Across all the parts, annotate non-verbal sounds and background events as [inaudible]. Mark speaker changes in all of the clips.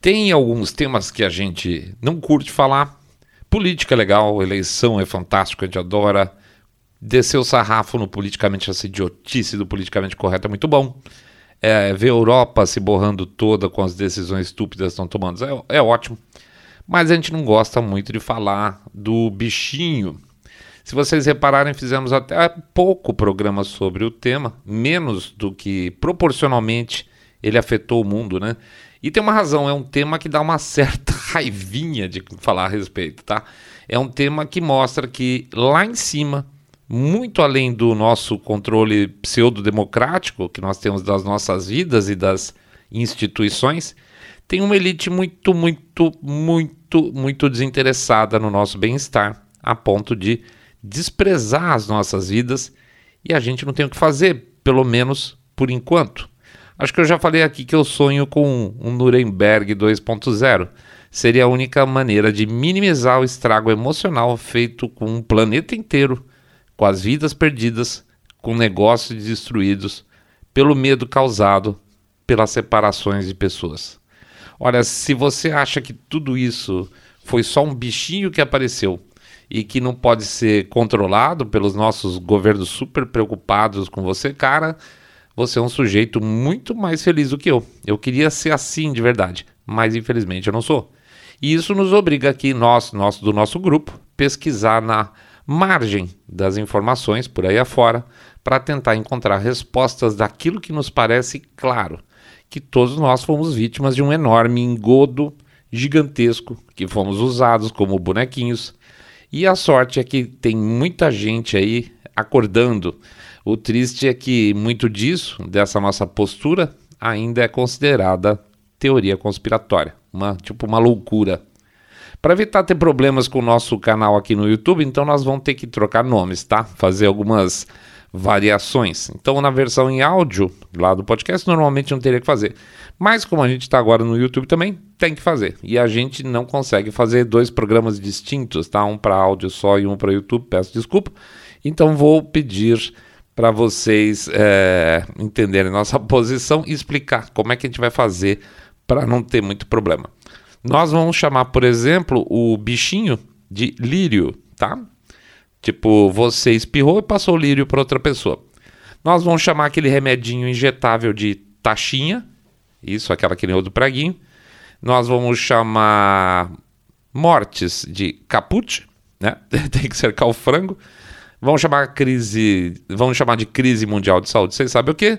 Speaker 1: Tem alguns temas que a gente não curte falar. Política é legal, eleição é fantástico, a gente adora. Descer o sarrafo no politicamente, essa idiotice do politicamente correto é muito bom. É, ver a Europa se borrando toda com as decisões estúpidas que estão tomando é, é ótimo. Mas a gente não gosta muito de falar do bichinho. Se vocês repararem, fizemos até pouco programa sobre o tema, menos do que proporcionalmente ele afetou o mundo, né? E tem uma razão, é um tema que dá uma certa [laughs] raivinha de falar a respeito, tá? É um tema que mostra que lá em cima, muito além do nosso controle pseudo-democrático que nós temos das nossas vidas e das instituições, tem uma elite muito, muito, muito, muito desinteressada no nosso bem-estar, a ponto de desprezar as nossas vidas e a gente não tem o que fazer, pelo menos por enquanto. Acho que eu já falei aqui que eu sonho com um Nuremberg 2.0. Seria a única maneira de minimizar o estrago emocional feito com um planeta inteiro, com as vidas perdidas, com negócios destruídos, pelo medo causado pelas separações de pessoas. Olha, se você acha que tudo isso foi só um bichinho que apareceu e que não pode ser controlado pelos nossos governos super preocupados com você, cara, você é um sujeito muito mais feliz do que eu. Eu queria ser assim de verdade, mas infelizmente eu não sou. E isso nos obriga aqui, nós, nós do nosso grupo, pesquisar na margem das informações por aí afora para tentar encontrar respostas daquilo que nos parece claro, que todos nós fomos vítimas de um enorme engodo gigantesco, que fomos usados como bonequinhos. E a sorte é que tem muita gente aí acordando o triste é que muito disso, dessa nossa postura, ainda é considerada teoria conspiratória, uma tipo uma loucura. Para evitar ter problemas com o nosso canal aqui no YouTube, então nós vamos ter que trocar nomes, tá? Fazer algumas variações. Então, na versão em áudio lá do podcast, normalmente não teria que fazer. Mas como a gente está agora no YouTube também, tem que fazer. E a gente não consegue fazer dois programas distintos, tá? Um para áudio só e um para YouTube. Peço desculpa. Então vou pedir para vocês é, entenderem nossa posição e explicar como é que a gente vai fazer para não ter muito problema. Nós vamos chamar, por exemplo, o bichinho de lírio, tá? Tipo, você espirrou e passou o lírio para outra pessoa. Nós vamos chamar aquele remedinho injetável de taxinha, isso, aquela que nem o do preguinho. Nós vamos chamar mortes de caput, né? [laughs] Tem que cercar o frango. Vamos chamar crise, vamos chamar de crise mundial de saúde. Vocês sabem o que?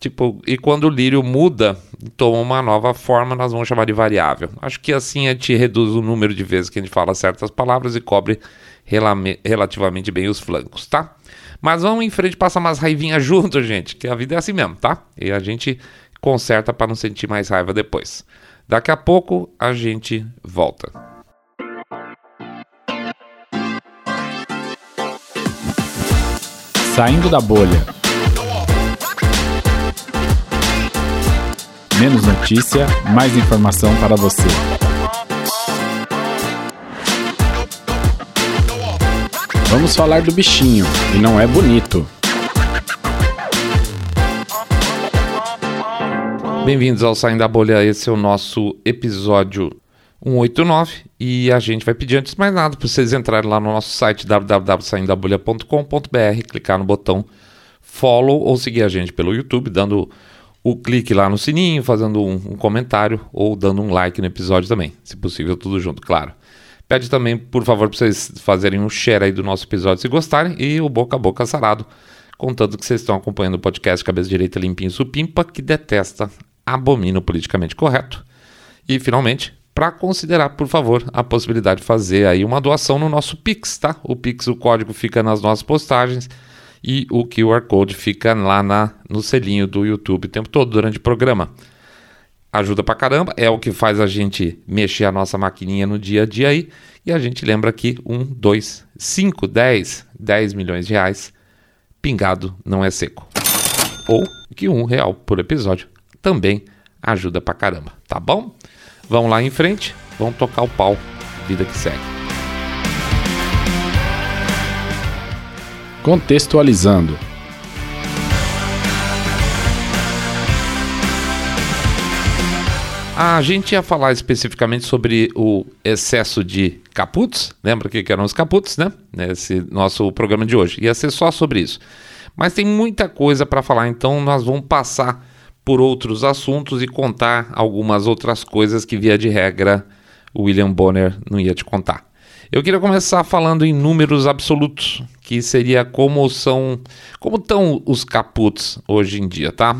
Speaker 1: Tipo, e quando o lírio muda, toma uma nova forma, nós vamos chamar de variável. Acho que assim a gente reduz o número de vezes que a gente fala certas palavras e cobre relativamente bem os flancos, tá? Mas vamos em frente, passa umas raivinhas [laughs] junto, gente, que a vida é assim mesmo, tá? E a gente conserta para não sentir mais raiva depois. Daqui a pouco a gente volta.
Speaker 2: Saindo da bolha. Menos notícia, mais informação para você. Vamos falar do bichinho, e não é bonito.
Speaker 1: Bem-vindos ao Saindo da Bolha, esse é o nosso episódio 189 e a gente vai pedir antes de mais nada para vocês entrarem lá no nosso site www.saindabulha.com.br, clicar no botão follow ou seguir a gente pelo YouTube, dando o clique lá no sininho, fazendo um, um comentário ou dando um like no episódio também, se possível tudo junto, claro. Pede também, por favor, para vocês fazerem um share aí do nosso episódio se gostarem e o boca a boca sarado, contando que vocês estão acompanhando o podcast Cabeça Direita Limpinho Supimpa, que detesta, abomina o politicamente correto. E finalmente, para considerar, por favor, a possibilidade de fazer aí uma doação no nosso Pix, tá? O Pix, o código fica nas nossas postagens e o QR Code fica lá na, no selinho do YouTube o tempo todo durante o programa. Ajuda pra caramba, é o que faz a gente mexer a nossa maquininha no dia a dia aí. E a gente lembra que um, dois, cinco, dez, dez milhões de reais pingado não é seco. Ou que um real por episódio também ajuda pra caramba, tá bom? Vamos lá em frente, vamos tocar o pau. Vida que segue.
Speaker 2: Contextualizando.
Speaker 1: A gente ia falar especificamente sobre o excesso de caputs, lembra que eram os caputs, né? Nesse nosso programa de hoje. Ia ser só sobre isso. Mas tem muita coisa para falar, então nós vamos passar por outros assuntos e contar algumas outras coisas que, via de regra, o William Bonner não ia te contar. Eu queria começar falando em números absolutos, que seria como são, como estão os caputs hoje em dia, tá?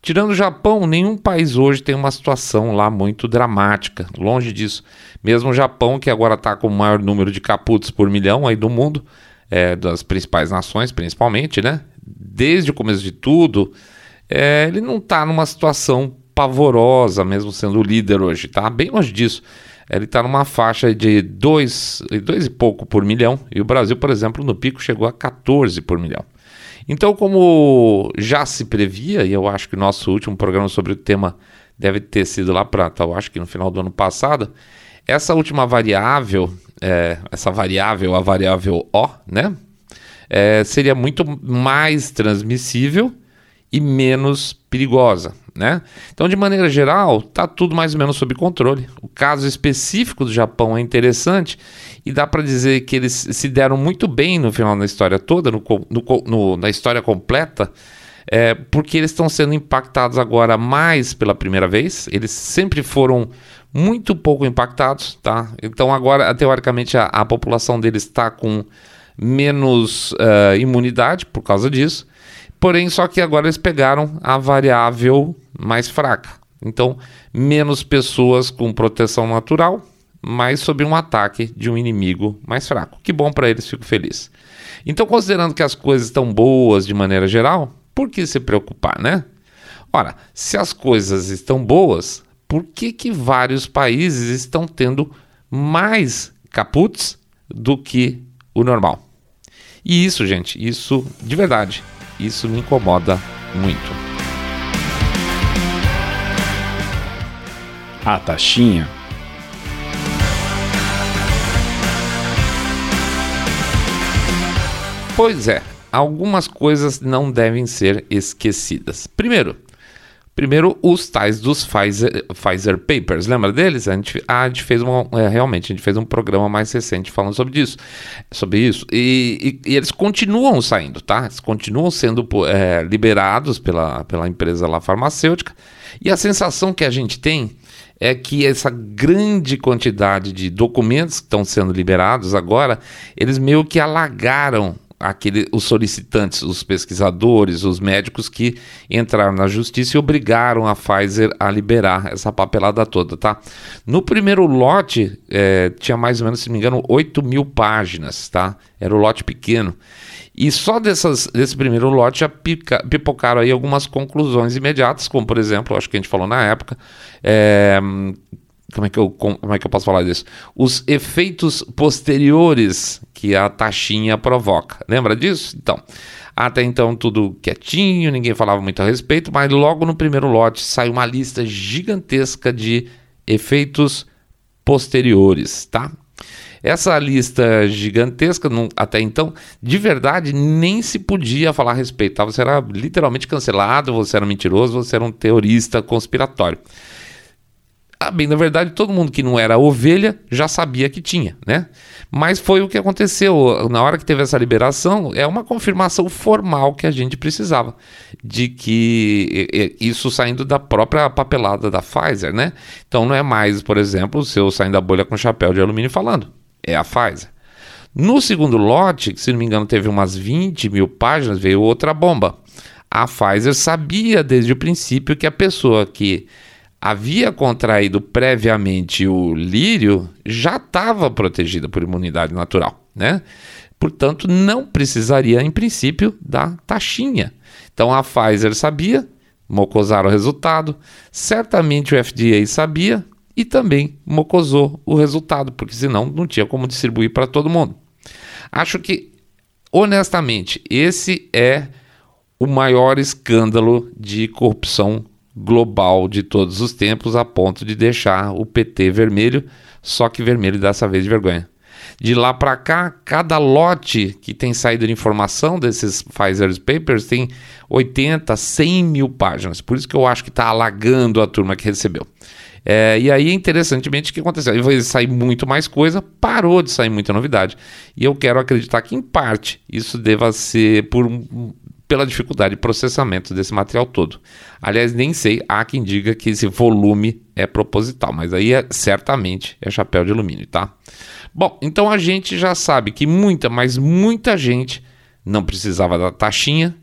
Speaker 1: Tirando o Japão, nenhum país hoje tem uma situação lá muito dramática. Longe disso. Mesmo o Japão, que agora está com o maior número de caputs por milhão aí do mundo, é, das principais nações, principalmente, né? Desde o começo de tudo, é, ele não está numa situação pavorosa, mesmo sendo o líder hoje, tá? Bem longe disso. Ele está numa faixa de 2 dois, e pouco por milhão, e o Brasil, por exemplo, no pico chegou a 14 por milhão. Então, como já se previa, e eu acho que o nosso último programa sobre o tema deve ter sido lá para, eu acho que no final do ano passado, essa última variável, é, essa variável, a variável O, né, é, seria muito mais transmissível e menos perigosa, né? Então, de maneira geral, está tudo mais ou menos sob controle. O caso específico do Japão é interessante e dá para dizer que eles se deram muito bem no final da história toda, no, no, no na história completa, é, porque eles estão sendo impactados agora mais pela primeira vez. Eles sempre foram muito pouco impactados, tá? Então agora, teoricamente, a, a população deles está com menos uh, imunidade por causa disso. Porém, só que agora eles pegaram a variável mais fraca. Então, menos pessoas com proteção natural, mas sob um ataque de um inimigo mais fraco. Que bom para eles, fico feliz. Então, considerando que as coisas estão boas de maneira geral, por que se preocupar, né? Ora, se as coisas estão boas, por que, que vários países estão tendo mais caputs do que o normal? E isso, gente, isso de verdade isso me incomoda muito.
Speaker 2: A taxinha.
Speaker 1: Pois é, algumas coisas não devem ser esquecidas. Primeiro, Primeiro, os tais dos Pfizer, Pfizer Papers, lembra deles? A gente, a gente fez uma, é, realmente, a gente fez um programa mais recente falando sobre isso, sobre isso. E, e, e eles continuam saindo, tá? Eles continuam sendo é, liberados pela, pela empresa lá farmacêutica. E a sensação que a gente tem é que essa grande quantidade de documentos que estão sendo liberados agora, eles meio que alagaram aquele, os solicitantes, os pesquisadores, os médicos que entraram na justiça e obrigaram a Pfizer a liberar essa papelada toda, tá? No primeiro lote, é, tinha mais ou menos, se não me engano, 8 mil páginas, tá? Era o lote pequeno. E só dessas, desse primeiro lote já pica, pipocaram aí algumas conclusões imediatas, como por exemplo, acho que a gente falou na época, é, como é que eu, como é que eu posso falar disso? Os efeitos posteriores que a taxinha provoca. Lembra disso? Então, até então tudo quietinho, ninguém falava muito a respeito, mas logo no primeiro lote sai uma lista gigantesca de efeitos posteriores, tá? Essa lista gigantesca, não, até então, de verdade, nem se podia falar a respeito. Tá? Você era literalmente cancelado, você era mentiroso, você era um teorista conspiratório. Ah, bem, na verdade, todo mundo que não era ovelha já sabia que tinha, né? Mas foi o que aconteceu. Na hora que teve essa liberação, é uma confirmação formal que a gente precisava de que isso saindo da própria papelada da Pfizer, né? Então não é mais, por exemplo, o seu saindo da bolha com chapéu de alumínio falando. É a Pfizer. No segundo lote, que se não me engano teve umas 20 mil páginas, veio outra bomba. A Pfizer sabia desde o princípio que a pessoa que havia contraído previamente o lírio já estava protegida por imunidade natural, né? Portanto, não precisaria, em princípio, da taxinha. Então a Pfizer sabia, mocosaram o resultado, certamente o FDA sabia e também mocosou o resultado, porque senão não tinha como distribuir para todo mundo. Acho que, honestamente, esse é o maior escândalo de corrupção global de todos os tempos, a ponto de deixar o PT vermelho, só que vermelho dessa vez de vergonha. De lá para cá, cada lote que tem saído de informação desses Pfizer Papers tem 80, 100 mil páginas. Por isso que eu acho que está alagando a turma que recebeu. É, e aí, interessantemente, o que aconteceu? Vai sair muito mais coisa, parou de sair muita novidade. E eu quero acreditar que, em parte, isso deva ser por pela dificuldade de processamento desse material todo. Aliás, nem sei, há quem diga que esse volume é proposital, mas aí é, certamente é chapéu de alumínio, tá? Bom, então a gente já sabe que muita, mas muita gente não precisava da taxinha,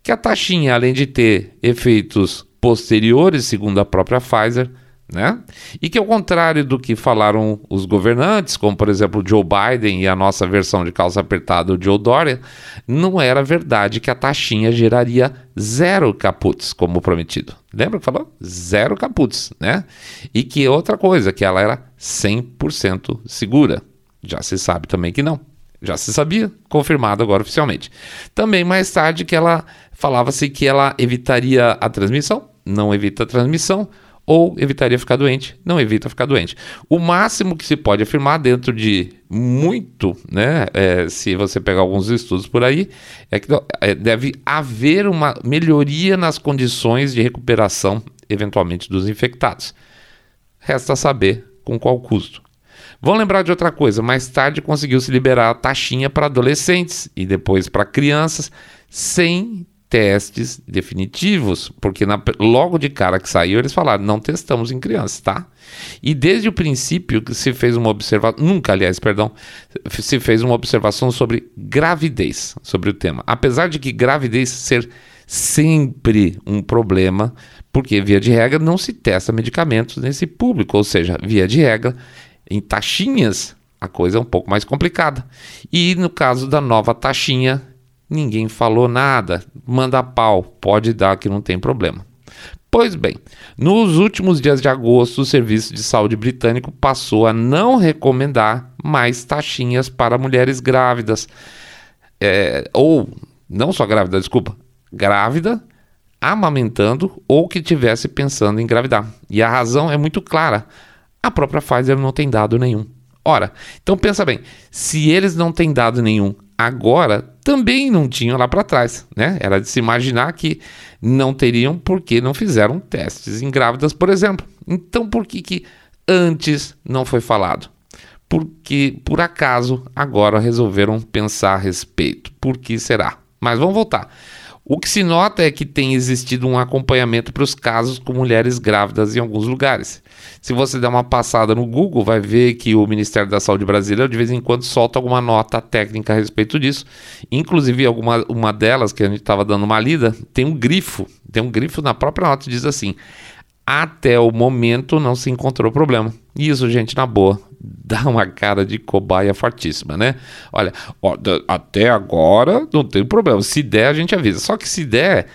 Speaker 1: que a taxinha, além de ter efeitos posteriores, segundo a própria Pfizer, né? E que ao contrário do que falaram os governantes, como por exemplo Joe Biden e a nossa versão de calça apertada, o Joe Dória, não era verdade que a taxinha geraria zero caputs, como prometido. Lembra que falou? Zero caputs, né? E que outra coisa, que ela era 100% segura. Já se sabe também que não. Já se sabia, confirmado agora oficialmente. Também mais tarde que ela falava-se que ela evitaria a transmissão, não evita a transmissão, ou evitaria ficar doente, não evita ficar doente. O máximo que se pode afirmar dentro de muito, né, é, se você pegar alguns estudos por aí, é que é, deve haver uma melhoria nas condições de recuperação, eventualmente, dos infectados. Resta saber com qual custo. Vão lembrar de outra coisa, mais tarde conseguiu se liberar a taxinha para adolescentes e depois para crianças, sem testes definitivos, porque na, logo de cara que saiu eles falaram, não testamos em crianças, tá? E desde o princípio que se fez uma observação, nunca, aliás, perdão, se fez uma observação sobre gravidez, sobre o tema. Apesar de que gravidez ser sempre um problema, porque via de regra não se testa medicamentos nesse público, ou seja, via de regra em taxinhas, a coisa é um pouco mais complicada. E no caso da nova taxinha, ninguém falou nada. Manda pau, pode dar que não tem problema. Pois bem, nos últimos dias de agosto, o Serviço de Saúde Britânico passou a não recomendar mais taxinhas para mulheres grávidas. É, ou, não só grávida, desculpa, grávida, amamentando ou que tivesse pensando em engravidar. E a razão é muito clara a própria Pfizer não tem dado nenhum. Ora, então pensa bem, se eles não têm dado nenhum agora, também não tinham lá para trás, né? Era de se imaginar que não teriam porque não fizeram testes em grávidas, por exemplo. Então por que que antes não foi falado? Porque por acaso agora resolveram pensar a respeito. Por que será? Mas vamos voltar. O que se nota é que tem existido um acompanhamento para os casos com mulheres grávidas em alguns lugares. Se você der uma passada no Google, vai ver que o Ministério da Saúde brasileiro de vez em quando solta alguma nota técnica a respeito disso. Inclusive, alguma uma delas que a gente estava dando uma lida, tem um grifo, tem um grifo na própria nota que diz assim: até o momento não se encontrou problema. Isso, gente, na boa, dá uma cara de cobaia fortíssima, né? Olha, ó, até agora não tem problema. Se der, a gente avisa. Só que se der,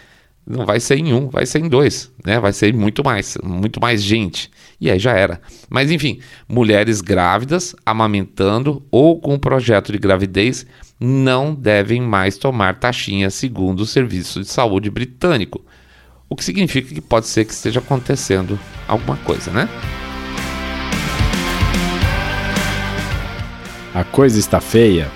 Speaker 1: não vai ser em um, vai ser em dois, né? Vai ser muito mais, muito mais gente. E aí já era. Mas enfim, mulheres grávidas, amamentando ou com projeto de gravidez não devem mais tomar taxinha segundo o Serviço de Saúde britânico. O que significa que pode ser que esteja acontecendo alguma coisa, né?
Speaker 2: A coisa está feia.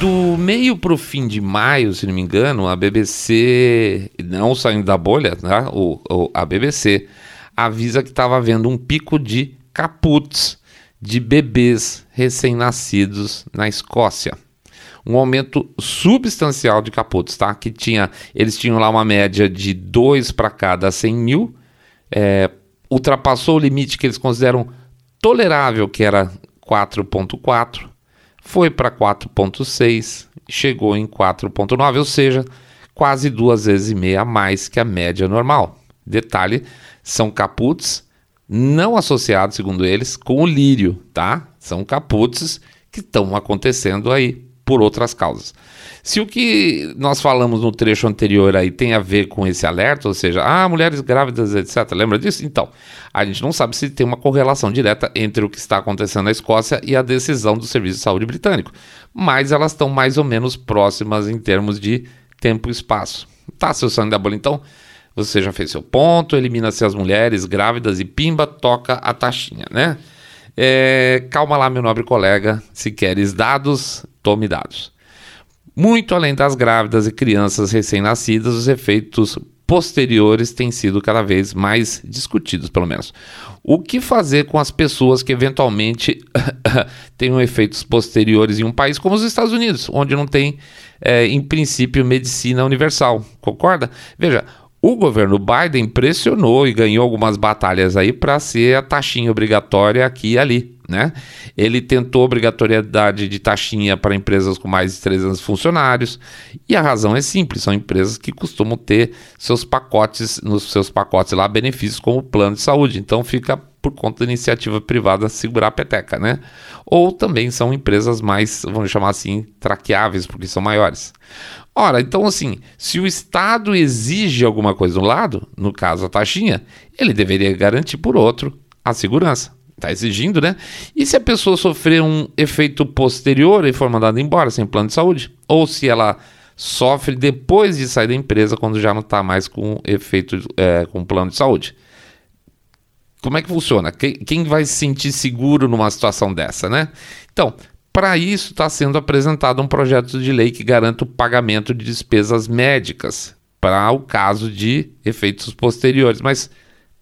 Speaker 1: Do meio para o fim de maio, se não me engano, a BBC, não saindo da bolha, né? o, o a BBC avisa que estava havendo um pico de caputs de bebês recém-nascidos na Escócia. Um aumento substancial de caputs, tá? Que tinha, eles tinham lá uma média de 2 para cada 100 mil é, ultrapassou o limite que eles consideram tolerável, que era 4.4, foi para 4.6, chegou em 4.9, ou seja, quase duas vezes e meia a mais que a média normal. Detalhe, são caputs não associados, segundo eles, com o lírio, tá? São caputs que estão acontecendo aí por outras causas. Se o que nós falamos no trecho anterior aí tem a ver com esse alerta, ou seja, ah, mulheres grávidas, etc., lembra disso? Então, a gente não sabe se tem uma correlação direta entre o que está acontecendo na Escócia e a decisão do Serviço de Saúde Britânico, mas elas estão mais ou menos próximas em termos de tempo e espaço. Tá, seu sangue da bola, então, você já fez seu ponto, elimina-se as mulheres grávidas e pimba, toca a taxinha, né? É, calma lá, meu nobre colega, se queres dados, tome dados. Muito além das grávidas e crianças recém-nascidas, os efeitos posteriores têm sido cada vez mais discutidos, pelo menos. O que fazer com as pessoas que eventualmente [laughs] tenham efeitos posteriores em um país como os Estados Unidos, onde não tem, é, em princípio, medicina universal? Concorda? Veja, o governo Biden pressionou e ganhou algumas batalhas aí para ser a taxinha obrigatória aqui e ali né? Ele tentou obrigatoriedade de taxinha para empresas com mais de 300 funcionários, e a razão é simples, são empresas que costumam ter seus pacotes, nos seus pacotes lá, benefícios como plano de saúde, então fica por conta da iniciativa privada segurar a peteca, né? Ou também são empresas mais, vamos chamar assim, traqueáveis, porque são maiores. Ora, então assim, se o Estado exige alguma coisa de um lado, no caso a taxinha, ele deveria garantir por outro a segurança. Está exigindo, né? E se a pessoa sofrer um efeito posterior e for mandada embora sem plano de saúde? Ou se ela sofre depois de sair da empresa, quando já não está mais com efeito é, com plano de saúde? Como é que funciona? Quem, quem vai se sentir seguro numa situação dessa, né? Então, para isso está sendo apresentado um projeto de lei que garanta o pagamento de despesas médicas para o caso de efeitos posteriores. Mas,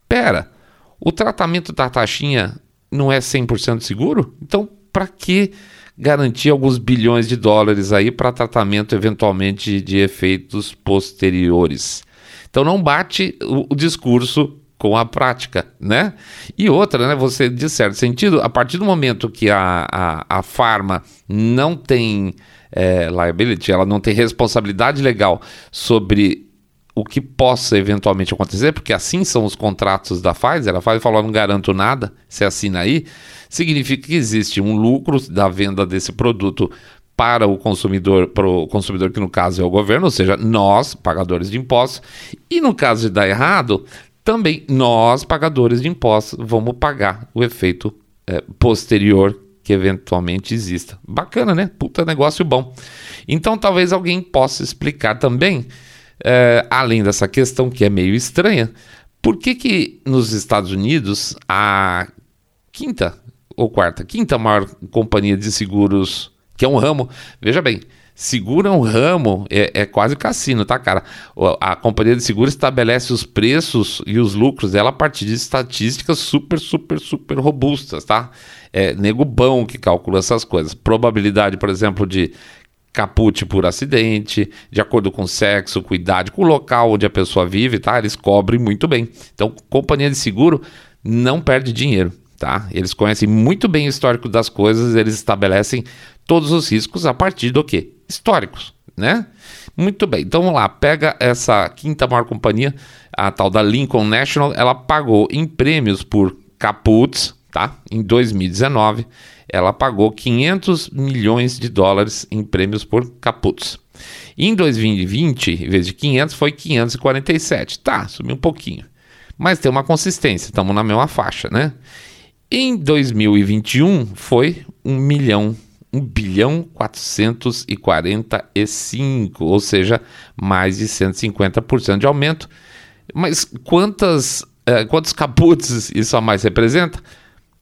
Speaker 1: pera, o tratamento da taxinha não é 100% seguro? Então, para que garantir alguns bilhões de dólares aí para tratamento eventualmente de efeitos posteriores? Então, não bate o, o discurso com a prática, né? E outra, né? Você, de certo sentido, a partir do momento que a, a, a farma não tem é, liability, ela não tem responsabilidade legal sobre o que possa eventualmente acontecer, porque assim são os contratos da Pfizer, a Pfizer falou, não garanto nada, você assina aí, significa que existe um lucro da venda desse produto para o consumidor, para o consumidor que no caso é o governo, ou seja, nós, pagadores de impostos, e no caso de dar errado, também nós, pagadores de impostos, vamos pagar o efeito é, posterior que eventualmente exista. Bacana, né? Puta negócio bom. Então talvez alguém possa explicar também é, além dessa questão que é meio estranha, por que, que nos Estados Unidos a quinta ou quarta, quinta maior companhia de seguros, que é um ramo, veja bem, seguro é um ramo, é, é quase cassino, tá, cara? A, a companhia de seguros estabelece os preços e os lucros dela a partir de estatísticas super, super, super robustas, tá? É nego bom que calcula essas coisas. Probabilidade, por exemplo, de caput por acidente, de acordo com o sexo, com idade, com o local onde a pessoa vive, tá? Eles cobrem muito bem. Então, companhia de seguro não perde dinheiro, tá? Eles conhecem muito bem o histórico das coisas, eles estabelecem todos os riscos a partir do quê? Históricos, né? Muito bem, então vamos lá, pega essa quinta maior companhia, a tal da Lincoln National, ela pagou em prêmios por caputs, tá? Em 2019 ela pagou 500 milhões de dólares em prêmios por caputs. Em 2020, em vez de 500, foi 547. Tá, subiu um pouquinho. Mas tem uma consistência, estamos na mesma faixa, né? Em 2021 foi 1 milhão, 1 bilhão 445, ou seja, mais de 150% de aumento. Mas quantas, uh, quantos caputs isso a mais representa?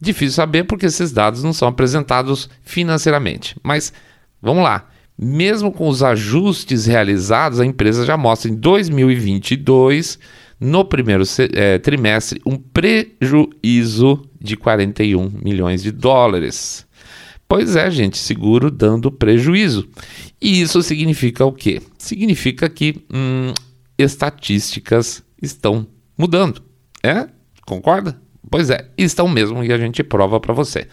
Speaker 1: Difícil saber porque esses dados não são apresentados financeiramente. Mas vamos lá. Mesmo com os ajustes realizados, a empresa já mostra em 2022, no primeiro é, trimestre, um prejuízo de 41 milhões de dólares. Pois é, gente, seguro dando prejuízo. E isso significa o quê? Significa que hum, estatísticas estão mudando. É? Concorda? Pois é, estão mesmo e a gente prova para você.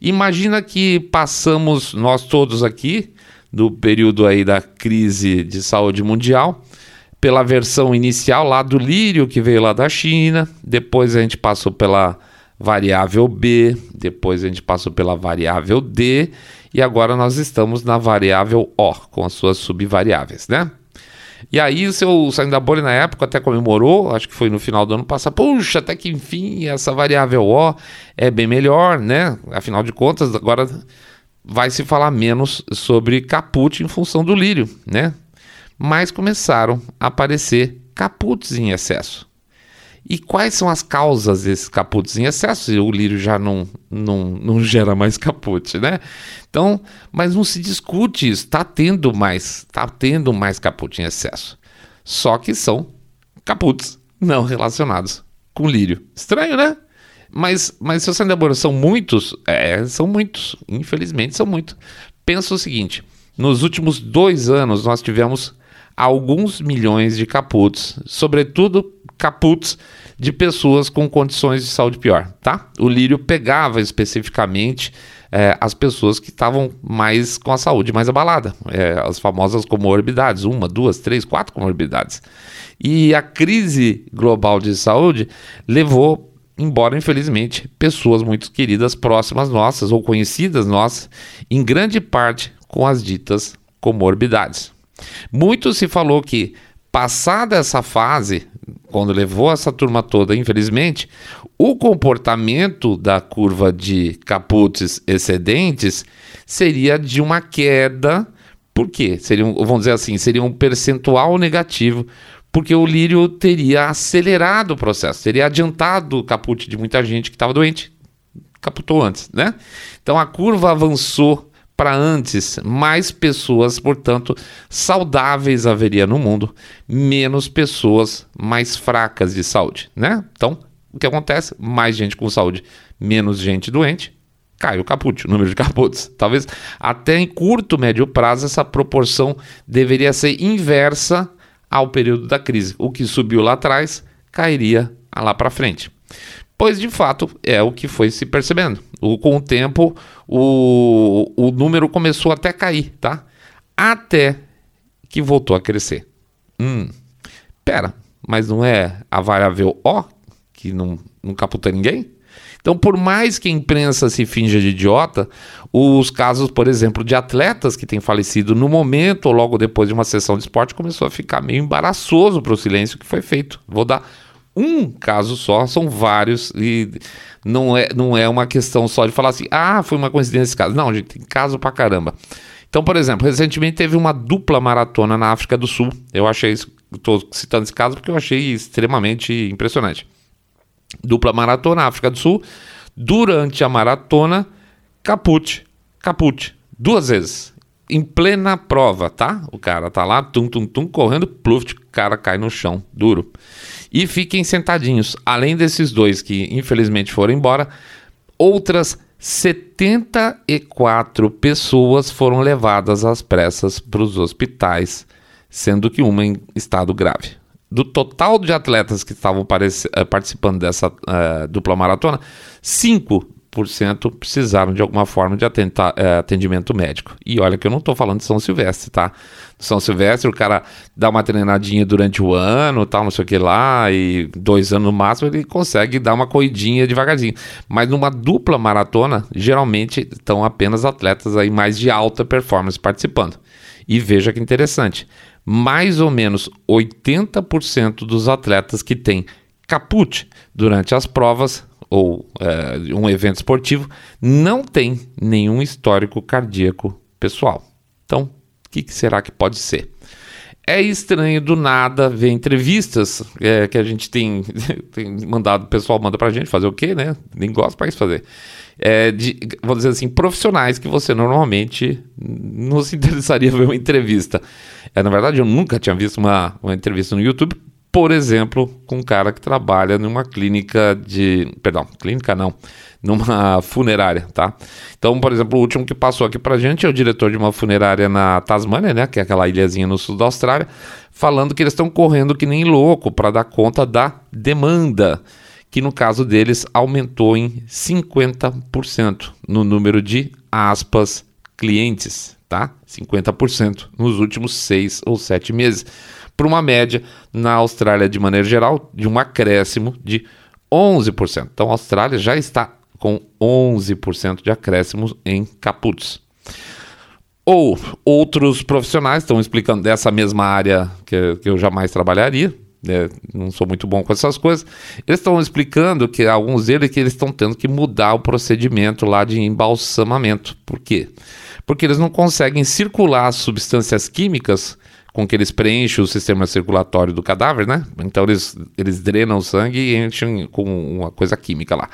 Speaker 1: Imagina que passamos nós todos aqui do período aí da crise de saúde mundial pela versão inicial lá do lírio que veio lá da China, depois a gente passou pela variável B, depois a gente passou pela variável D e agora nós estamos na variável O com as suas subvariáveis, né? E aí o seu saindo da bolha na época até comemorou, acho que foi no final do ano passado, puxa, até que enfim essa variável O é bem melhor, né? Afinal de contas, agora vai se falar menos sobre caput em função do lírio, né? Mas começaram a aparecer caputs em excesso. E quais são as causas desses caputes em excesso? O lírio já não, não, não [laughs] gera mais capute, né? Então, mas não se discute isso. Está tendo mais, está tendo mais capute em excesso. Só que são caputes não relacionados com lírio. Estranho, né? Mas, mas se você lembra, são muitos? É, são muitos. Infelizmente, são muitos. Pensa o seguinte: nos últimos dois anos nós tivemos alguns milhões de caputes, sobretudo caputes de pessoas com condições de saúde pior, tá? O lírio pegava especificamente é, as pessoas que estavam mais com a saúde mais abalada, é, as famosas comorbidades, uma, duas, três, quatro comorbidades. E a crise global de saúde levou, embora infelizmente, pessoas muito queridas próximas nossas ou conhecidas nossas, em grande parte com as ditas comorbidades. Muito se falou que, passada essa fase, quando levou essa turma toda, infelizmente, o comportamento da curva de caputes excedentes seria de uma queda. Por quê? Seria um, vamos dizer assim, seria um percentual negativo, porque o lírio teria acelerado o processo, teria adiantado o caput de muita gente que estava doente, caputou antes, né? Então a curva avançou para antes, mais pessoas, portanto, saudáveis haveria no mundo, menos pessoas mais fracas de saúde, né? Então, o que acontece? Mais gente com saúde, menos gente doente, cai o caput, o número de caputs. [laughs] Talvez até em curto, médio prazo, essa proporção deveria ser inversa ao período da crise. O que subiu lá atrás cairia lá para frente. Pois de fato é o que foi se percebendo. O, com o tempo, o, o número começou até a cair, tá? Até que voltou a crescer. Hum, pera, mas não é a variável O que não, não caputa ninguém? Então, por mais que a imprensa se finja de idiota, os casos, por exemplo, de atletas que têm falecido no momento ou logo depois de uma sessão de esporte começou a ficar meio embaraçoso para o silêncio que foi feito. Vou dar um caso só, são vários e não é, não é uma questão só de falar assim, ah, foi uma coincidência esse caso. Não, gente, tem caso pra caramba. Então, por exemplo, recentemente teve uma dupla maratona na África do Sul. Eu achei estou citando esse caso porque eu achei extremamente impressionante. Dupla maratona na África do Sul. Durante a maratona, caput, caput, duas vezes. Em plena prova, tá? O cara tá lá, tum, tum, tum, correndo, pluft, o cara cai no chão, duro e fiquem sentadinhos. Além desses dois que infelizmente foram embora, outras 74 pessoas foram levadas às pressas para os hospitais, sendo que uma em estado grave. Do total de atletas que estavam eh, participando dessa uh, dupla maratona, cinco 10% precisaram de alguma forma de é, atendimento médico. E olha que eu não estou falando de São Silvestre, tá? São Silvestre, o cara dá uma treinadinha durante o ano, tal, não sei o que lá, e dois anos no máximo ele consegue dar uma corridinha devagarzinho. Mas numa dupla maratona, geralmente estão apenas atletas aí mais de alta performance participando. E veja que interessante, mais ou menos 80% dos atletas que têm caput durante as provas ou é, um evento esportivo não tem nenhum histórico cardíaco pessoal. Então, o que, que, será que pode ser? É estranho do nada ver entrevistas é, que a gente tem, [laughs] tem mandado, o pessoal manda pra gente fazer o quê, né? Nem gosta para isso fazer. É, de, vamos dizer assim, profissionais que você normalmente não se [laughs] interessaria ver uma entrevista. É, na verdade, eu nunca tinha visto uma, uma entrevista no YouTube por exemplo, com um cara que trabalha numa clínica de. Perdão, clínica não, numa funerária, tá? Então, por exemplo, o último que passou aqui pra gente é o diretor de uma funerária na Tasmânia, né? Que é aquela ilhazinha no sul da Austrália, falando que eles estão correndo que nem louco para dar conta da demanda, que no caso deles aumentou em 50% no número de aspas clientes, tá? 50% nos últimos seis ou sete meses para uma média na Austrália, de maneira geral, de um acréscimo de 11%. Então a Austrália já está com 11% de acréscimos em caputs. Ou outros profissionais estão explicando dessa mesma área que, que eu jamais trabalharia, né? não sou muito bom com essas coisas. Eles estão explicando que alguns deles que eles estão tendo que mudar o procedimento lá de embalsamamento. Por quê? Porque eles não conseguem circular as substâncias químicas com que eles preenchem o sistema circulatório do cadáver, né? Então eles, eles drenam o sangue e enchem com uma coisa química lá.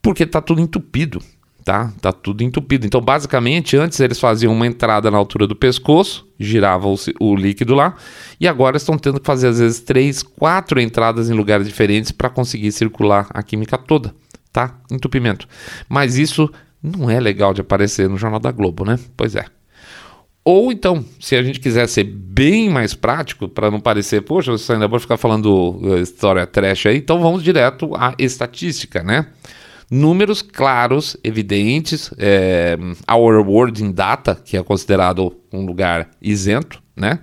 Speaker 1: Porque tá tudo entupido, tá? Tá tudo entupido. Então, basicamente, antes eles faziam uma entrada na altura do pescoço, giravam o, o líquido lá, e agora estão tendo que fazer às vezes três, quatro entradas em lugares diferentes para conseguir circular a química toda, tá? Entupimento. Mas isso não é legal de aparecer no Jornal da Globo, né? Pois é. Ou então, se a gente quiser ser bem mais prático, para não parecer, poxa, você ainda pode ficar falando uh, história trash aí, então vamos direto à estatística, né? Números claros, evidentes, é, Our World in Data, que é considerado um lugar isento, né?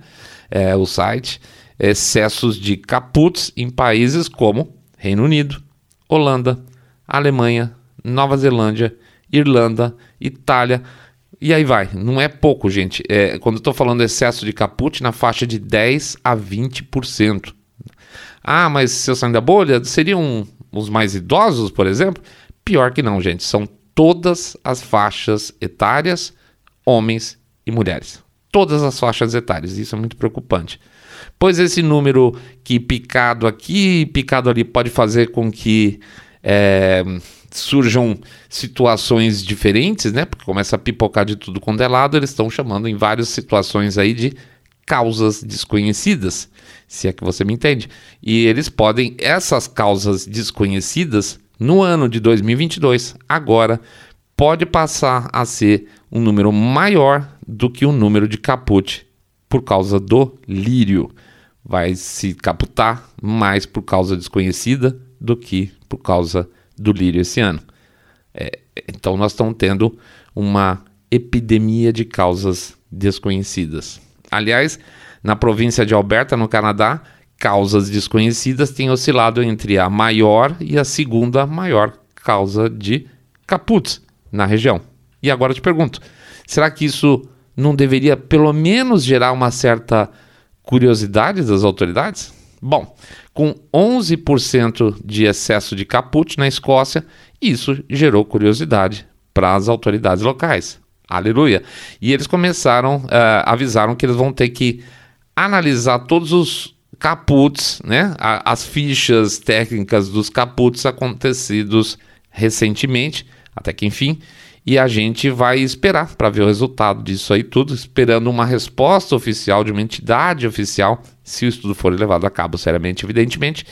Speaker 1: É, o site, excessos de caputs em países como Reino Unido, Holanda, Alemanha, Nova Zelândia, Irlanda, Itália, e aí vai, não é pouco, gente. É, quando eu estou falando excesso de caput, na faixa de 10 a 20%. Ah, mas se eu sair da bolha, seriam os mais idosos, por exemplo? Pior que não, gente. São todas as faixas etárias, homens e mulheres. Todas as faixas etárias. Isso é muito preocupante. Pois esse número que picado aqui, picado ali, pode fazer com que. É, surjam situações diferentes, né? Porque começa a pipocar de tudo quando é lado, eles estão chamando em várias situações aí de causas desconhecidas, se é que você me entende. E eles podem, essas causas desconhecidas, no ano de 2022, agora, pode passar a ser um número maior do que o número de caput por causa do lírio. Vai se caputar mais por causa desconhecida do que por causa do lírio esse ano. É, então nós estamos tendo uma epidemia de causas desconhecidas. Aliás, na província de Alberta, no Canadá, causas desconhecidas têm oscilado entre a maior e a segunda maior causa de caput na região. E agora eu te pergunto: será que isso não deveria pelo menos gerar uma certa curiosidade das autoridades? Bom, com 11% de excesso de caput na Escócia, isso gerou curiosidade para as autoridades locais. Aleluia! E eles começaram, uh, avisaram que eles vão ter que analisar todos os caputs, né? as fichas técnicas dos caputs acontecidos recentemente, até que enfim, e a gente vai esperar para ver o resultado disso aí tudo, esperando uma resposta oficial de uma entidade oficial, se o estudo for levado a cabo seriamente, evidentemente,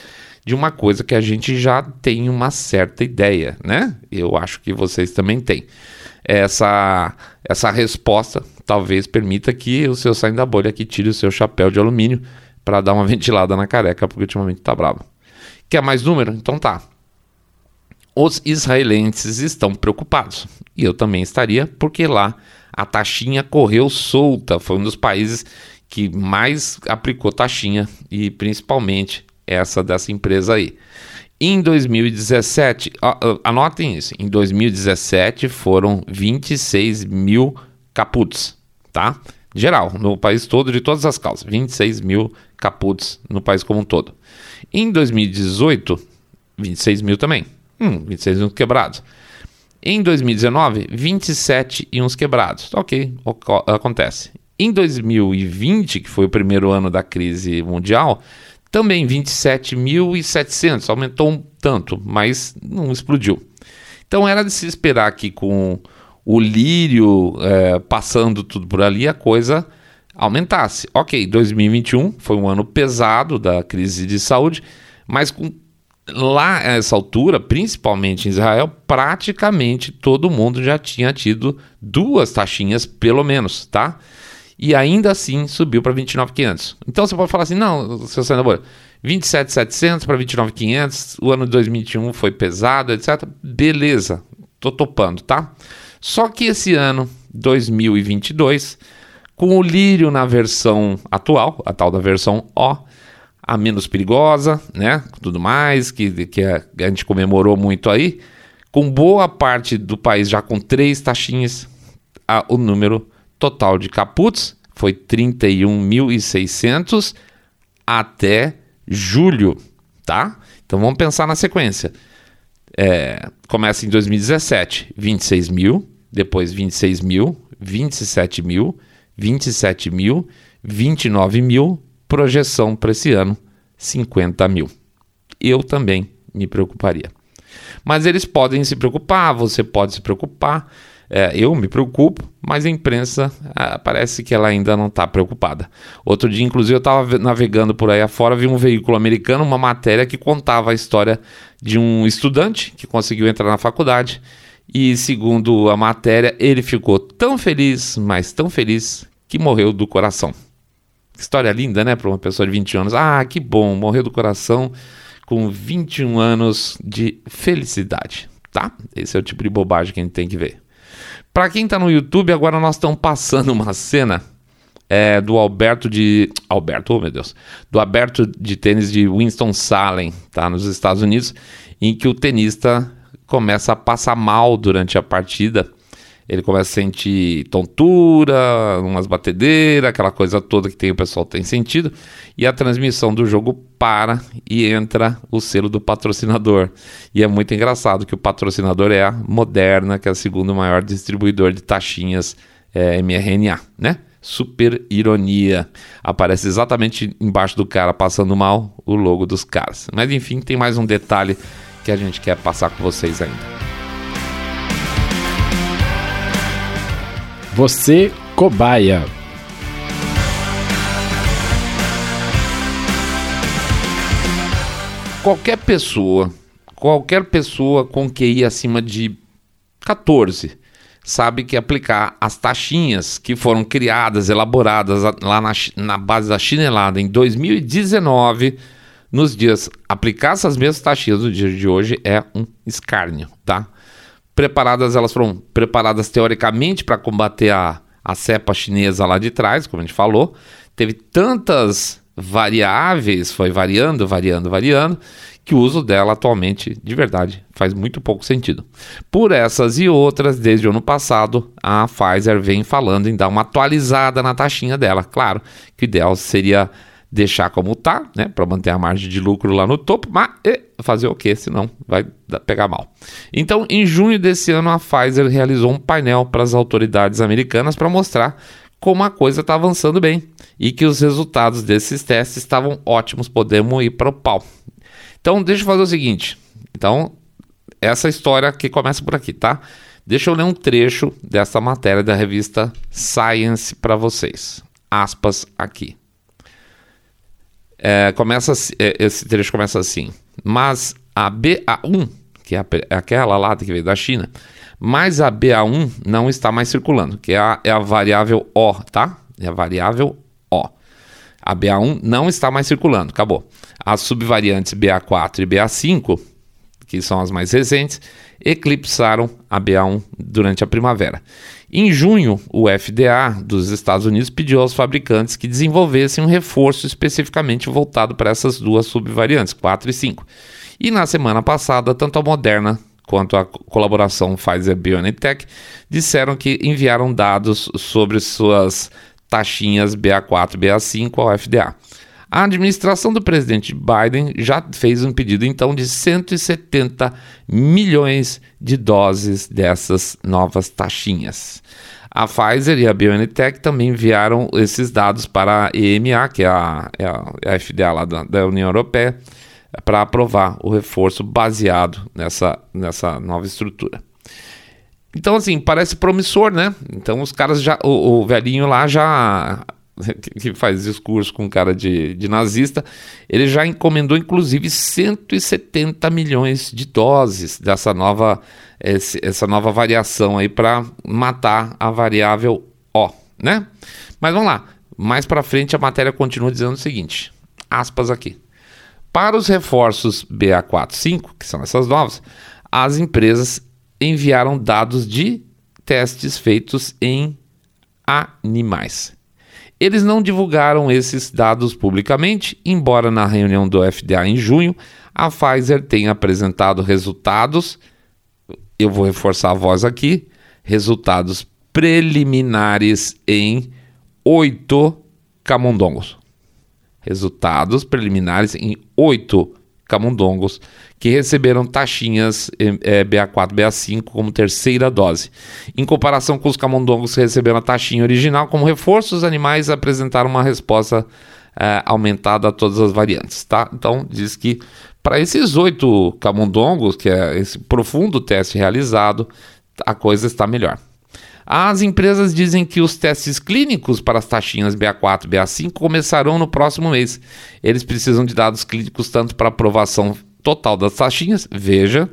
Speaker 1: de uma coisa que a gente já tem uma certa ideia, né? Eu acho que vocês também têm. Essa, essa resposta talvez permita que o seu saindo da bolha aqui tire o seu chapéu de alumínio para dar uma [laughs] ventilada na careca, porque ultimamente tá bravo. Quer mais número? Então tá os israelenses estão preocupados. E eu também estaria, porque lá a taxinha correu solta. Foi um dos países que mais aplicou taxinha e principalmente essa dessa empresa aí. Em 2017, anotem isso, em 2017 foram 26 mil caputs, tá? Geral, no país todo, de todas as causas, 26 mil caputs no país como um todo. Em 2018, 26 mil também. Hum, 26 e uns quebrados. Em 2019, 27 e uns quebrados. Ok, acontece. Em 2020, que foi o primeiro ano da crise mundial, também 27.700, aumentou um tanto, mas não explodiu. Então era de se esperar que com o lírio é, passando tudo por ali, a coisa aumentasse. Ok, 2021 foi um ano pesado da crise de saúde, mas com lá a essa altura, principalmente em Israel, praticamente todo mundo já tinha tido duas taxinhas, pelo menos, tá? E ainda assim subiu para 29,500. Então você pode falar assim: não, seu senador, 27,700 para 29,500, o ano de 2021 foi pesado, etc. Beleza, tô topando, tá? Só que esse ano, 2022, com o lírio na versão atual, a tal da versão O, a menos perigosa, né? Tudo mais, que, que a, gente comemorou muito aí. Com boa parte do país já com três taxinhas, a, o número total de caputs foi 31.600 até julho, tá? Então vamos pensar na sequência. É, começa em 2017, 26 mil, depois 26 mil, 27 mil, 27 mil, 29 mil, projeção para esse ano 50 mil. Eu também me preocuparia. Mas eles podem se preocupar, você pode se preocupar. É, eu me preocupo, mas a imprensa ah, parece que ela ainda não está preocupada. Outro dia, inclusive, eu estava navegando por aí afora, vi um veículo americano, uma matéria que contava a história de um estudante que conseguiu entrar na faculdade e, segundo a matéria, ele ficou tão feliz, mas tão feliz, que morreu do coração. História linda, né, para uma pessoa de 20 anos. Ah, que bom, morreu do coração com 21 anos de felicidade, tá? Esse é o tipo de bobagem que a gente tem que ver. Para quem está no YouTube, agora nós estamos passando uma cena é, do Alberto de. Alberto, oh meu Deus. Do aberto de tênis de Winston Salem, tá? Nos Estados Unidos, em que o tenista começa a passar mal durante a partida. Ele começa a sentir tontura, umas batedeiras, aquela coisa toda que tem, o pessoal tem sentido. E a transmissão do jogo para e entra o selo do patrocinador. E é muito engraçado que o patrocinador é a Moderna, que é o segundo maior distribuidor de taxinhas é, mRNA, né? Super ironia. Aparece exatamente embaixo do cara passando mal o logo dos caras. Mas enfim, tem mais um detalhe que a gente quer passar com vocês ainda.
Speaker 2: Você cobaia.
Speaker 1: Qualquer pessoa, qualquer pessoa com QI acima de 14 sabe que aplicar as taxinhas que foram criadas, elaboradas lá na, na base da chinelada em 2019 nos dias aplicar essas mesmas taxinhas no dia de hoje é um escárnio, tá? Preparadas, elas foram preparadas teoricamente para combater a, a cepa chinesa lá de trás, como a gente falou. Teve tantas variáveis, foi variando, variando, variando, que o uso dela atualmente, de verdade, faz muito pouco sentido. Por essas e outras, desde o ano passado, a Pfizer vem falando em dar uma atualizada na taxinha dela. Claro que o ideal seria deixar como tá, né, para manter a margem de lucro lá no topo, mas e, fazer o que, senão vai pegar mal. Então, em junho desse ano, a Pfizer realizou um painel para as autoridades americanas para mostrar como a coisa está avançando bem e que os resultados desses testes estavam ótimos, podemos ir para o pau. Então, deixa eu fazer o seguinte. Então, essa história que começa por aqui, tá? Deixa eu ler um trecho dessa matéria da revista Science para vocês. Aspas aqui. É, começa, é, esse trecho começa assim. Mas a BA1, que é aquela lata que veio da China, mas a BA1 não está mais circulando, que é a, é a variável O, tá? É a variável O. A BA1 não está mais circulando, acabou. As subvariantes BA4 e BA5, que são as mais recentes, eclipsaram a BA1 durante a primavera. Em junho, o FDA dos Estados Unidos pediu aos fabricantes que desenvolvessem um reforço especificamente voltado para essas duas subvariantes, 4 e 5. E na semana passada, tanto a Moderna quanto a colaboração Pfizer-BioNTech disseram que enviaram dados sobre suas taxinhas BA4 e BA5 ao FDA. A administração do presidente Biden já fez um pedido então de 170 milhões de doses dessas novas taxinhas. A Pfizer e a BioNTech também enviaram esses dados para a EMA, que é a, é a, é FDA lá da, da União Europeia, para aprovar o reforço baseado nessa, nessa nova estrutura. Então, assim, parece promissor, né? Então, os caras já. O, o velhinho lá já [laughs] que faz discurso com cara de, de nazista, ele já encomendou inclusive 170 milhões de doses dessa nova, essa nova variação aí para matar a variável O, né? Mas vamos lá, mais para frente a matéria continua dizendo o seguinte, aspas aqui. Para os reforços BA45, que são essas novas, as empresas enviaram dados de testes feitos em animais. Eles não divulgaram esses dados publicamente, embora na reunião do FDA em junho a Pfizer tenha apresentado resultados. Eu vou reforçar a voz aqui: resultados preliminares em oito camundongos. Resultados preliminares em oito camundongos que receberam taxinhas é, BA4, BA5 como terceira dose. Em comparação com os camundongos que receberam a taxinha original como reforço, os animais apresentaram uma resposta é, aumentada a todas as variantes, tá? Então diz que para esses oito camundongos, que é esse profundo teste realizado, a coisa está melhor. As empresas dizem que os testes clínicos para as taxinhas BA4 e BA5 começarão no próximo mês. Eles precisam de dados clínicos tanto para aprovação total das taxinhas, veja,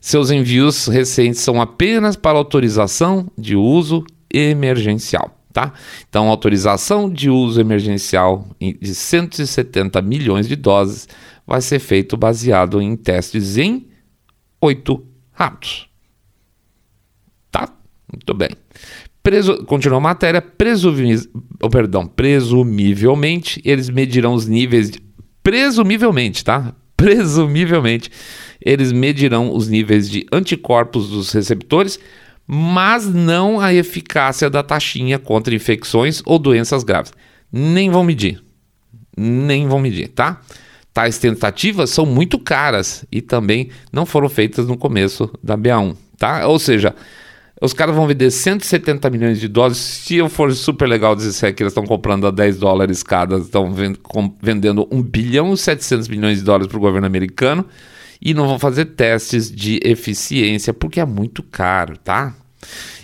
Speaker 1: seus envios recentes são apenas para autorização de uso emergencial. Tá? Então, autorização de uso emergencial de 170 milhões de doses vai ser feito baseado em testes em oito ratos. Muito bem. Preso, continua a matéria. Presumi, oh, perdão, presumivelmente, eles medirão os níveis. De, presumivelmente, tá? Presumivelmente, eles medirão os níveis de anticorpos dos receptores, mas não a eficácia da taxinha contra infecções ou doenças graves. Nem vão medir. Nem vão medir, tá? Tais tentativas são muito caras e também não foram feitas no começo da BA1, tá? Ou seja, os caras vão vender 170 milhões de dólares. Se eu for super legal dizer que eles estão comprando a 10 dólares cada, estão vendendo 1 bilhão e 700 milhões de dólares para o governo americano e não vão fazer testes de eficiência porque é muito caro, tá?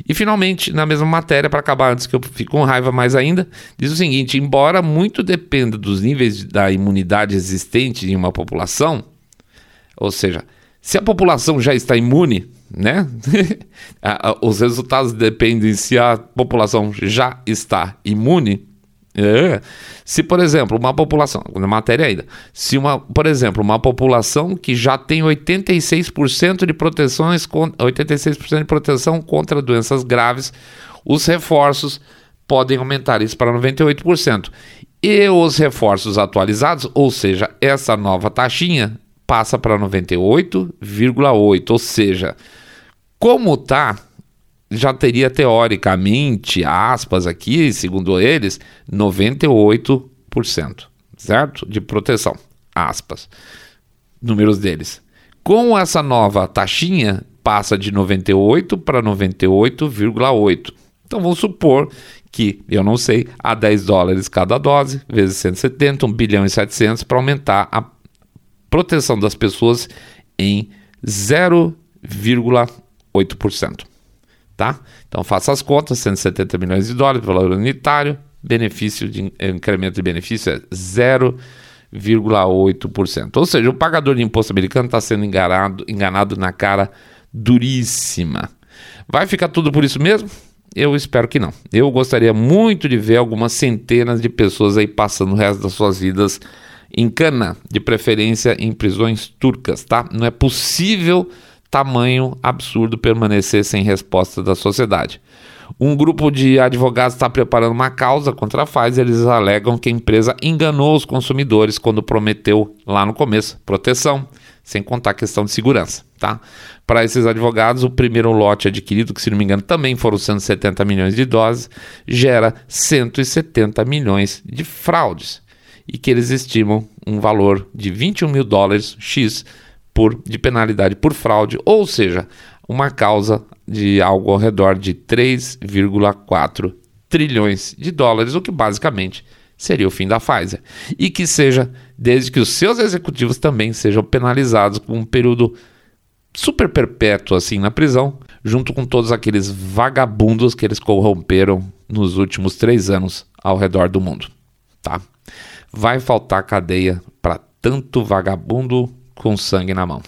Speaker 1: E finalmente, na mesma matéria, para acabar antes que eu fique com raiva mais ainda, diz o seguinte: embora muito dependa dos níveis da imunidade existente em uma população, ou seja, se a população já está imune, né? [laughs] Os resultados dependem se a população já está imune. É. Se, por exemplo, uma população, na matéria ainda, se uma, por exemplo, uma população que já tem 86% de proteções, 86% de proteção contra doenças graves, os reforços podem aumentar isso para 98%. E os reforços atualizados, ou seja, essa nova taxinha, passa para 98,8, ou seja, como tá, já teria teoricamente, aspas aqui, segundo eles, 98%, certo? De proteção, aspas. Números deles. Com essa nova taxinha, passa de 98 para 98,8. Então vamos supor que, eu não sei, a 10 dólares cada dose, vezes 170, 1 bilhão e 700 para aumentar a proteção das pessoas em 0,8%. Tá? Então faça as contas, 170 milhões de dólares, valor unitário, benefício de incremento de benefício é 0,8%. Ou seja, o pagador de imposto americano está sendo enganado, enganado na cara duríssima. Vai ficar tudo por isso mesmo? Eu espero que não. Eu gostaria muito de ver algumas centenas de pessoas aí passando o resto das suas vidas em cana, de preferência em prisões turcas, tá? Não é possível tamanho absurdo permanecer sem resposta da sociedade. Um grupo de advogados está preparando uma causa contra a Pfizer. Eles alegam que a empresa enganou os consumidores quando prometeu lá no começo proteção, sem contar a questão de segurança, tá? Para esses advogados, o primeiro lote adquirido, que se não me engano também foram 170 milhões de doses, gera 170 milhões de fraudes e que eles estimam um valor de 21 mil dólares X por, de penalidade por fraude, ou seja, uma causa de algo ao redor de 3,4 trilhões de dólares, o que basicamente seria o fim da Pfizer. E que seja, desde que os seus executivos também sejam penalizados com um período super perpétuo assim na prisão, junto com todos aqueles vagabundos que eles corromperam nos últimos três anos ao redor do mundo, tá? vai faltar cadeia para tanto vagabundo com sangue na mão.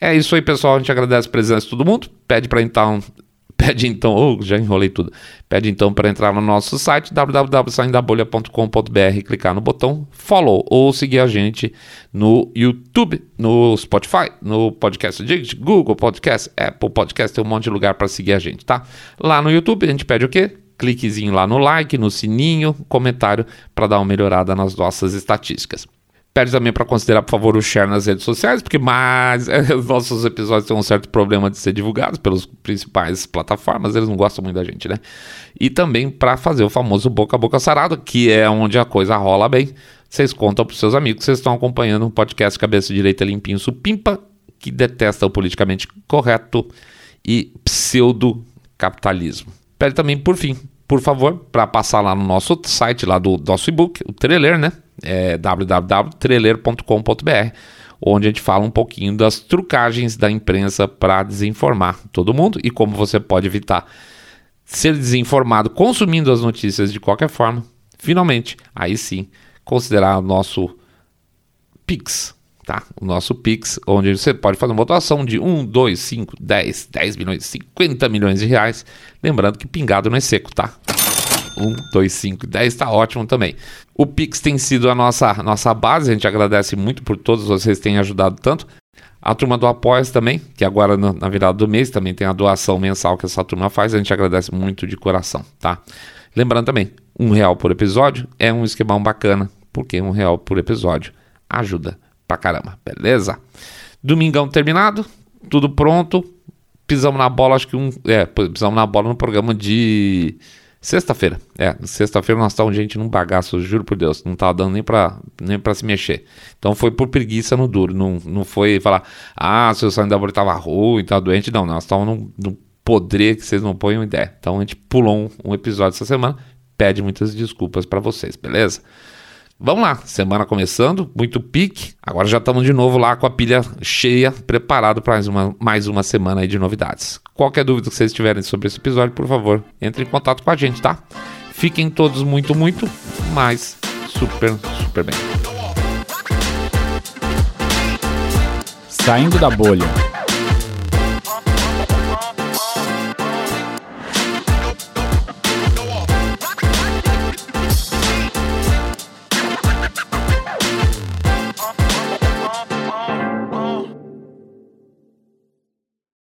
Speaker 1: É isso aí, pessoal. A gente agradece a presença de todo mundo. Pede para então, [laughs] pede então, oh, já enrolei tudo. Pede então para entrar no nosso site www.saindabolha.com.br, clicar no botão follow ou seguir a gente no YouTube, no Spotify, no Podcast Addict, Google Podcast, Apple Podcast, tem um monte de lugar para seguir a gente, tá? Lá no YouTube a gente pede o quê? cliquezinho lá no like, no sininho, comentário para dar uma melhorada nas nossas estatísticas. Pede também para considerar, por favor, o share nas redes sociais, porque mais [laughs] os nossos episódios têm um certo problema de ser divulgados pelas principais plataformas, eles não gostam muito da gente, né? E também para fazer o famoso boca a boca sarado, que é onde a coisa rola bem. Vocês contam para seus amigos que vocês estão acompanhando um podcast Cabeça Direita Limpinho Supimpa, que detesta o politicamente correto e pseudo-capitalismo. Pede também, por fim, por favor, para passar lá no nosso site, lá do nosso e-book, o Trailer, né? É onde a gente fala um pouquinho das trucagens da imprensa para desinformar todo mundo e como você pode evitar ser desinformado consumindo as notícias de qualquer forma. Finalmente, aí sim, considerar o nosso Pix, tá? O nosso Pix, onde você pode fazer uma votação de 1, 2, 5, 10, 10 milhões, 50 milhões de reais. Lembrando que pingado não é seco, tá? 1, 2, 5, 10 está ótimo também. O Pix tem sido a nossa, nossa base, a gente agradece muito por todos vocês têm ajudado tanto. A turma do Apoias também, que agora na virada do mês também tem a doação mensal que essa turma faz, a gente agradece muito de coração, tá? Lembrando também, um real por episódio é um esquemão bacana, porque um real por episódio ajuda pra caramba, beleza? Domingão terminado, tudo pronto, pisamos na bola, acho que um. É, pisamos na bola no programa de Sexta-feira. É, sexta-feira nós estávamos, gente, num bagaço, juro por Deus. Não estava dando nem para nem pra se mexer. Então foi por preguiça no duro. Não, não foi falar, ah, seu bolha estava ruim, estava doente. Não, nós estávamos num, num podre que vocês não põem ideia. Então a gente pulou um, um episódio essa semana. Pede muitas desculpas para vocês, beleza? Vamos lá, semana começando, muito pique. Agora já estamos de novo lá com a pilha cheia, preparado para mais uma, mais uma semana aí de novidades. Qualquer dúvida que vocês tiverem sobre esse episódio, por favor, entre em contato com a gente, tá? Fiquem todos muito, muito, mas super, super bem.
Speaker 2: Saindo da bolha.